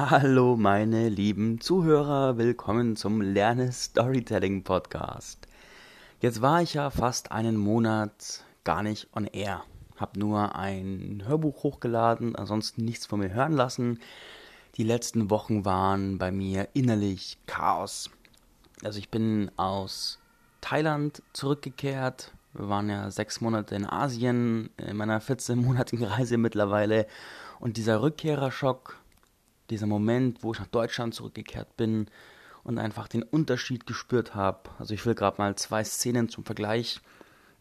Hallo meine lieben Zuhörer, willkommen zum Lerne Storytelling Podcast. Jetzt war ich ja fast einen Monat gar nicht on air. Hab nur ein Hörbuch hochgeladen, ansonsten nichts von mir hören lassen. Die letzten Wochen waren bei mir innerlich Chaos. Also ich bin aus Thailand zurückgekehrt. Wir waren ja sechs Monate in Asien, in meiner 14-monatigen Reise mittlerweile. Und dieser Rückkehrerschock, dieser Moment, wo ich nach Deutschland zurückgekehrt bin und einfach den Unterschied gespürt habe. Also ich will gerade mal zwei Szenen zum Vergleich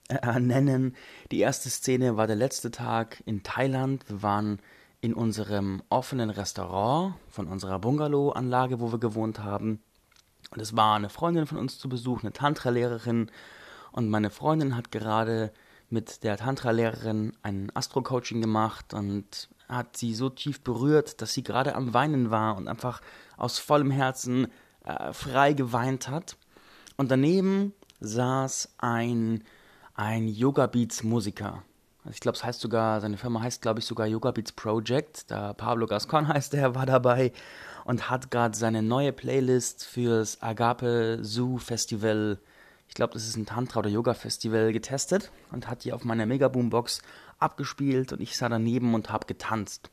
äh, nennen. Die erste Szene war der letzte Tag in Thailand. Wir waren in unserem offenen Restaurant von unserer Bungalow-Anlage, wo wir gewohnt haben. Und es war eine Freundin von uns zu Besuch, eine Tantra-Lehrerin. Und meine Freundin hat gerade mit der Tantra-Lehrerin ein Astro-Coaching gemacht und hat sie so tief berührt, dass sie gerade am Weinen war und einfach aus vollem Herzen äh, frei geweint hat. Und daneben saß ein, ein Yoga Beats Musiker. Also ich glaube, es heißt sogar, seine Firma heißt, glaube ich, sogar Yoga Beats Project. Da Pablo Gascon heißt er, war dabei und hat gerade seine neue Playlist fürs Agape Zoo Festival ich glaube, das ist ein Tantra- oder Yoga-Festival getestet und hat die auf meiner Megaboombox abgespielt und ich sah daneben und habe getanzt.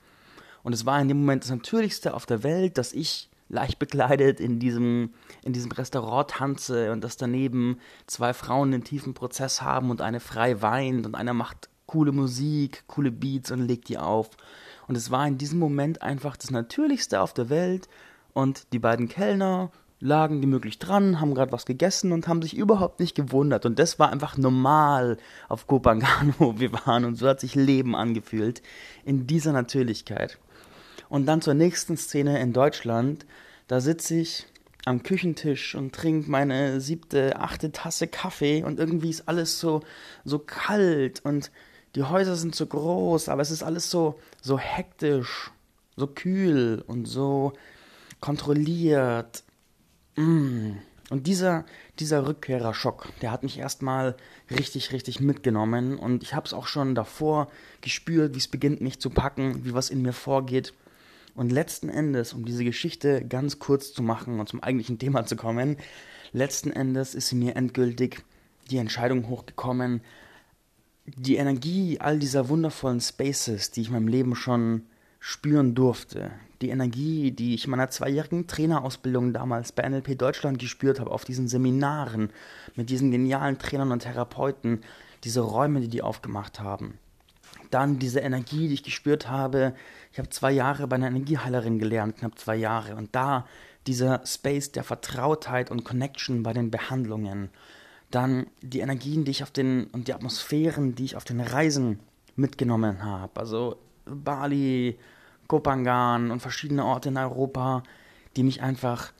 Und es war in dem Moment das Natürlichste auf der Welt, dass ich leicht bekleidet in diesem, in diesem Restaurant tanze und dass daneben zwei Frauen einen tiefen Prozess haben und eine frei weint und einer macht coole Musik, coole Beats und legt die auf. Und es war in diesem Moment einfach das Natürlichste auf der Welt und die beiden Kellner lagen gemütlich dran, haben gerade was gegessen und haben sich überhaupt nicht gewundert. Und das war einfach normal auf Kopangan, wo wir waren. Und so hat sich Leben angefühlt in dieser Natürlichkeit. Und dann zur nächsten Szene in Deutschland. Da sitze ich am Küchentisch und trinke meine siebte, achte Tasse Kaffee und irgendwie ist alles so, so kalt und die Häuser sind so groß, aber es ist alles so, so hektisch, so kühl und so kontrolliert. Und dieser, dieser Rückkehrerschock, der hat mich erstmal richtig, richtig mitgenommen. Und ich habe es auch schon davor gespürt, wie es beginnt, mich zu packen, wie was in mir vorgeht. Und letzten Endes, um diese Geschichte ganz kurz zu machen und zum eigentlichen Thema zu kommen, letzten Endes ist mir endgültig die Entscheidung hochgekommen, die Energie all dieser wundervollen Spaces, die ich in meinem Leben schon spüren durfte. Die Energie, die ich in meiner zweijährigen Trainerausbildung damals bei NLP Deutschland gespürt habe, auf diesen Seminaren mit diesen genialen Trainern und Therapeuten, diese Räume, die die aufgemacht haben. Dann diese Energie, die ich gespürt habe. Ich habe zwei Jahre bei einer Energieheilerin gelernt, knapp zwei Jahre. Und da dieser Space der Vertrautheit und Connection bei den Behandlungen. Dann die Energien, die ich auf den und die Atmosphären, die ich auf den Reisen mitgenommen habe. Also Bali, Kopangan und verschiedene Orte in Europa, die mich einfach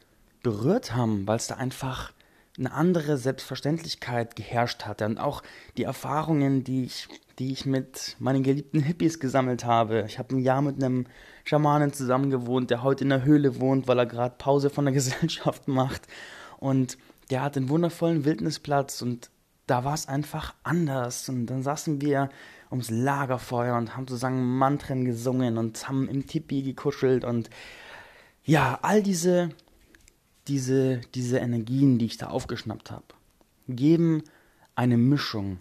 berührt haben, weil es da einfach eine andere Selbstverständlichkeit geherrscht hatte und auch die Erfahrungen, die ich, die ich mit meinen geliebten Hippies gesammelt habe. Ich habe ein Jahr mit einem Schamanen zusammengewohnt, der heute in der Höhle wohnt, weil er gerade Pause von der Gesellschaft macht und der hat einen wundervollen Wildnisplatz und da war es einfach anders und dann saßen wir ums Lagerfeuer und haben zusammen Mantren gesungen und haben im Tipi gekuschelt und ja, all diese, diese, diese Energien, die ich da aufgeschnappt habe, geben eine Mischung.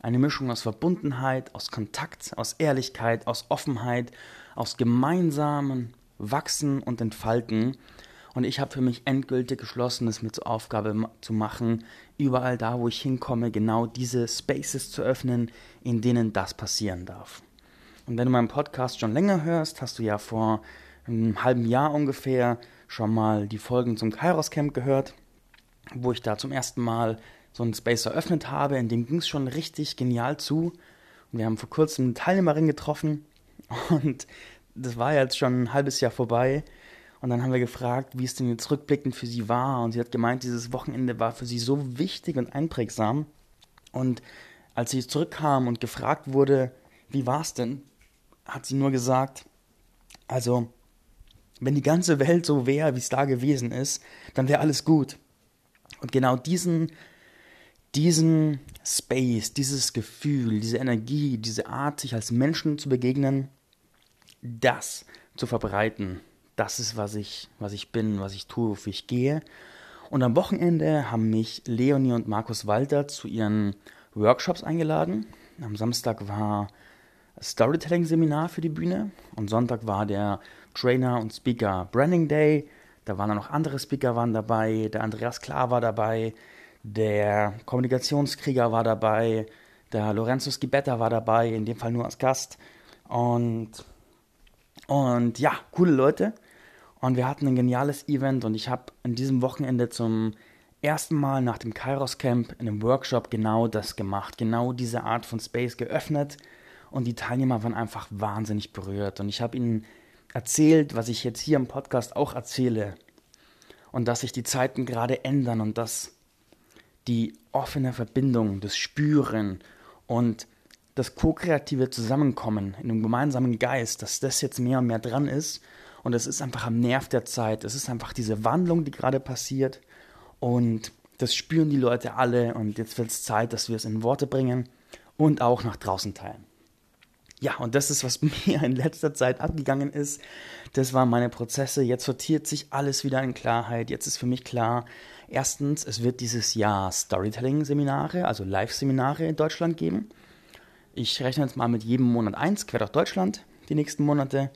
Eine Mischung aus Verbundenheit, aus Kontakt, aus Ehrlichkeit, aus Offenheit, aus gemeinsamen Wachsen und Entfalten. Und ich habe für mich endgültig geschlossen, es mir zur Aufgabe zu machen, überall da, wo ich hinkomme, genau diese Spaces zu öffnen, in denen das passieren darf. Und wenn du meinen Podcast schon länger hörst, hast du ja vor einem halben Jahr ungefähr schon mal die Folgen zum Kairos Camp gehört, wo ich da zum ersten Mal so einen Space eröffnet habe. In dem ging es schon richtig genial zu. Und wir haben vor kurzem eine Teilnehmerin getroffen und das war jetzt schon ein halbes Jahr vorbei. Und dann haben wir gefragt, wie es denn jetzt rückblickend für sie war. Und sie hat gemeint, dieses Wochenende war für sie so wichtig und einprägsam. Und als sie zurückkam und gefragt wurde, wie war es denn, hat sie nur gesagt, also, wenn die ganze Welt so wäre, wie es da gewesen ist, dann wäre alles gut. Und genau diesen, diesen Space, dieses Gefühl, diese Energie, diese Art, sich als Menschen zu begegnen, das zu verbreiten. Das ist, was ich, was ich bin, was ich tue, wofür ich gehe. Und am Wochenende haben mich Leonie und Markus Walter zu ihren Workshops eingeladen. Am Samstag war Storytelling-Seminar für die Bühne und Sonntag war der Trainer und Speaker Branding Day. Da waren auch noch andere Speaker waren dabei. Der Andreas Klar war dabei. Der Kommunikationskrieger war dabei. Der Lorenzo Schibetta war dabei, in dem Fall nur als Gast. Und, und ja, coole Leute. Und wir hatten ein geniales Event und ich habe an diesem Wochenende zum ersten Mal nach dem Kairos Camp in einem Workshop genau das gemacht, genau diese Art von Space geöffnet und die Teilnehmer waren einfach wahnsinnig berührt. Und ich habe ihnen erzählt, was ich jetzt hier im Podcast auch erzähle und dass sich die Zeiten gerade ändern und dass die offene Verbindung, das Spüren und das ko-kreative Zusammenkommen in einem gemeinsamen Geist, dass das jetzt mehr und mehr dran ist und es ist einfach am Nerv der Zeit. Es ist einfach diese Wandlung, die gerade passiert. Und das spüren die Leute alle. Und jetzt wird es Zeit, dass wir es in Worte bringen und auch nach draußen teilen. Ja, und das ist, was mir in letzter Zeit abgegangen ist. Das waren meine Prozesse. Jetzt sortiert sich alles wieder in Klarheit. Jetzt ist für mich klar, erstens, es wird dieses Jahr Storytelling-Seminare, also Live-Seminare in Deutschland geben. Ich rechne jetzt mal mit jedem Monat eins, quer durch Deutschland, die nächsten Monate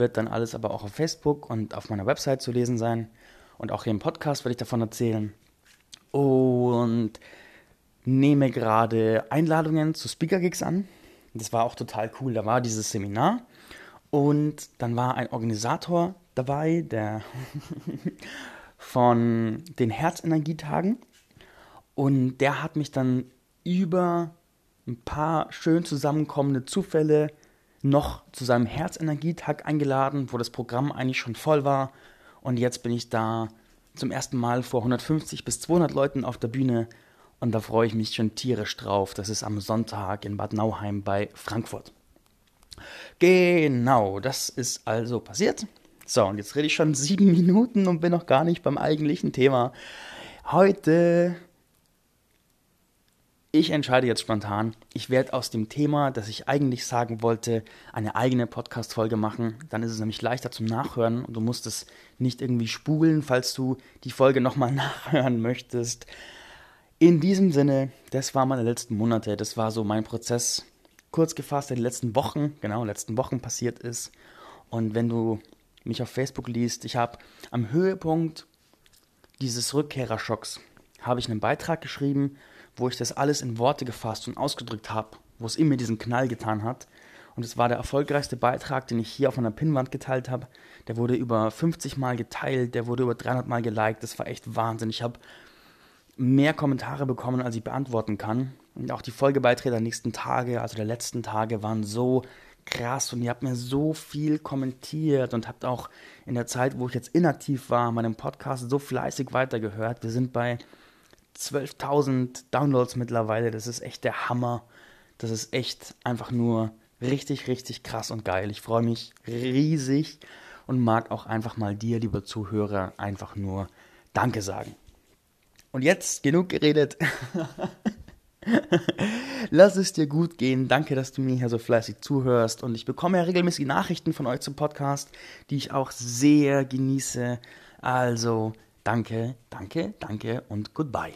wird dann alles aber auch auf Facebook und auf meiner Website zu lesen sein. Und auch hier im Podcast werde ich davon erzählen. Und nehme gerade Einladungen zu Speaker Gigs an. Das war auch total cool. Da war dieses Seminar und dann war ein Organisator dabei, der von den Herzenergietagen. Und der hat mich dann über ein paar schön zusammenkommende Zufälle noch zu seinem Herzenergietag eingeladen, wo das Programm eigentlich schon voll war. Und jetzt bin ich da zum ersten Mal vor 150 bis 200 Leuten auf der Bühne und da freue ich mich schon tierisch drauf. Das ist am Sonntag in Bad Nauheim bei Frankfurt. Genau, das ist also passiert. So, und jetzt rede ich schon sieben Minuten und bin noch gar nicht beim eigentlichen Thema. Heute ich entscheide jetzt spontan, ich werde aus dem Thema, das ich eigentlich sagen wollte, eine eigene Podcast-Folge machen. Dann ist es nämlich leichter zum Nachhören und du musst es nicht irgendwie spulen, falls du die Folge nochmal nachhören möchtest. In diesem Sinne, das war meine letzten Monate, das war so mein Prozess, kurz gefasst, in den letzten Wochen, genau, in den letzten Wochen passiert ist. Und wenn du mich auf Facebook liest, ich habe am Höhepunkt dieses Rückkehrerschocks, habe ich einen Beitrag geschrieben, wo ich das alles in Worte gefasst und ausgedrückt habe, wo es in mir diesen Knall getan hat. Und es war der erfolgreichste Beitrag, den ich hier auf einer Pinnwand geteilt habe. Der wurde über 50 Mal geteilt, der wurde über 300 Mal geliked. Das war echt Wahnsinn. Ich habe mehr Kommentare bekommen, als ich beantworten kann. Und auch die Folgebeiträge der nächsten Tage, also der letzten Tage, waren so krass und ihr habt mir so viel kommentiert und habt auch in der Zeit, wo ich jetzt inaktiv war, meinem Podcast so fleißig weitergehört. Wir sind bei 12.000 Downloads mittlerweile. Das ist echt der Hammer. Das ist echt einfach nur richtig, richtig krass und geil. Ich freue mich riesig und mag auch einfach mal dir, lieber Zuhörer, einfach nur Danke sagen. Und jetzt genug geredet. Lass es dir gut gehen. Danke, dass du mir hier so fleißig zuhörst. Und ich bekomme ja regelmäßig Nachrichten von euch zum Podcast, die ich auch sehr genieße. Also danke, danke, danke und goodbye.